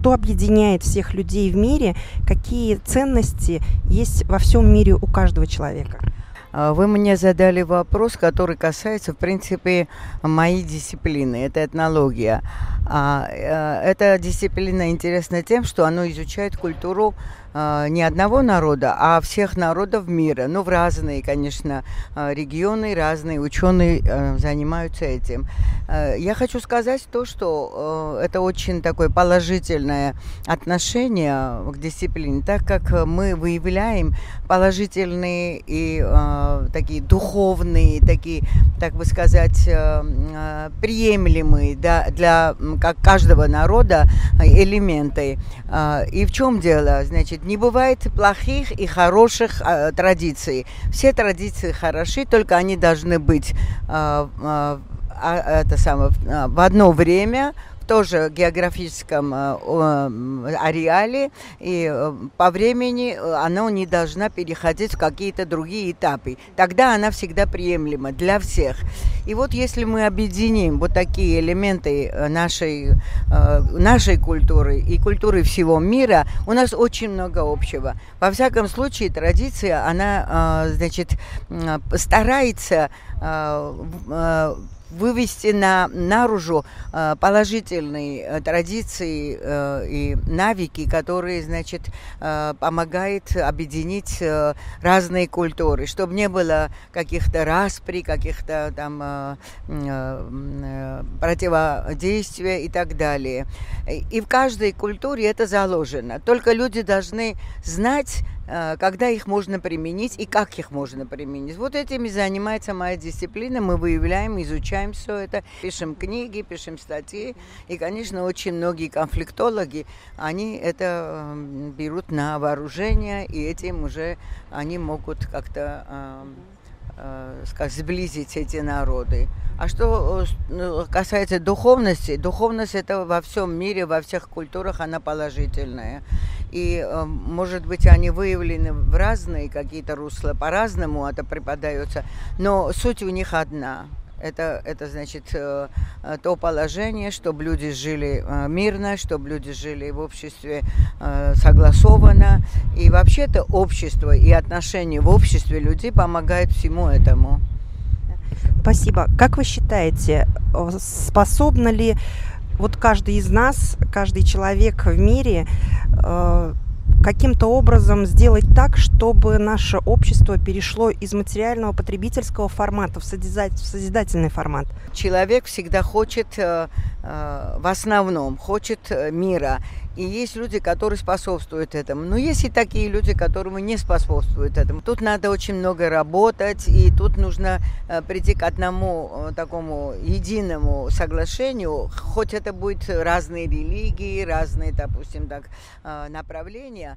что объединяет всех людей в мире, какие ценности есть во всем мире у каждого человека. А, вы мне задали вопрос, который касается, в принципе, моей дисциплины. Это этнология. А, э, эта дисциплина интересна тем, что она изучает культуру а, не одного народа, а всех народов мира. Ну, в разные, конечно, регионы, разные ученые а, занимаются этим. Я хочу сказать то, что это очень такое положительное отношение к дисциплине, так как мы выявляем положительные и такие духовные, такие, так бы сказать, приемлемые да, для как каждого народа элементы. И в чем дело? Значит, не бывает плохих и хороших э, традиций. Все традиции хороши, только они должны быть э, э, это самое, в одно время, тоже географическом э, ареале, и э, по времени э, она не должна переходить в какие-то другие этапы. Тогда она всегда приемлема для всех. И вот если мы объединим вот такие элементы нашей, нашей культуры и культуры всего мира, у нас очень много общего. Во всяком случае, традиция, она, значит, старается вывести на наружу положительные э, традиции э, и навыки, которые, значит, помогают объединить разные культуры, чтобы не было каких-то распри, каких-то там противодействия и так далее. И в каждой культуре это заложено. Только люди должны знать, Э, когда их можно применить и как их можно применить. Вот этими занимается моя дисциплина. Мы выявляем, изучаем все это, пишем книги, пишем статьи. И, конечно, очень многие конфликтологи, они это эм, берут на вооружение, и этим уже они могут как-то эм, э, сказать, сблизить эти народы. А что э, ну, касается духовности, духовность это во всем мире, во всех культурах она положительная. И, э, может быть, они выявлены в разные какие-то русла, по-разному это преподается, но суть у них одна. Это, это значит э, то положение, чтобы люди жили мирно, чтобы люди жили в обществе согласованно. И вообще-то общество и отношения в обществе людей помогают всему этому. Спасибо. Как вы считаете, способна ли вот каждый из нас, каждый человек в мире э, каким-то образом сделать так, чтобы наше общество перешло из материального потребительского формата в, созидательный формат? Человек всегда хочет, э, э, в основном, хочет мира. И есть люди, которые способствуют этому. Но есть и такие люди, которые не способствуют этому. Тут надо очень много работать, и тут нужно э, прийти к одному э, такому единому соглашению, хоть это будет разные религии, разные, допустим, так, э, направления.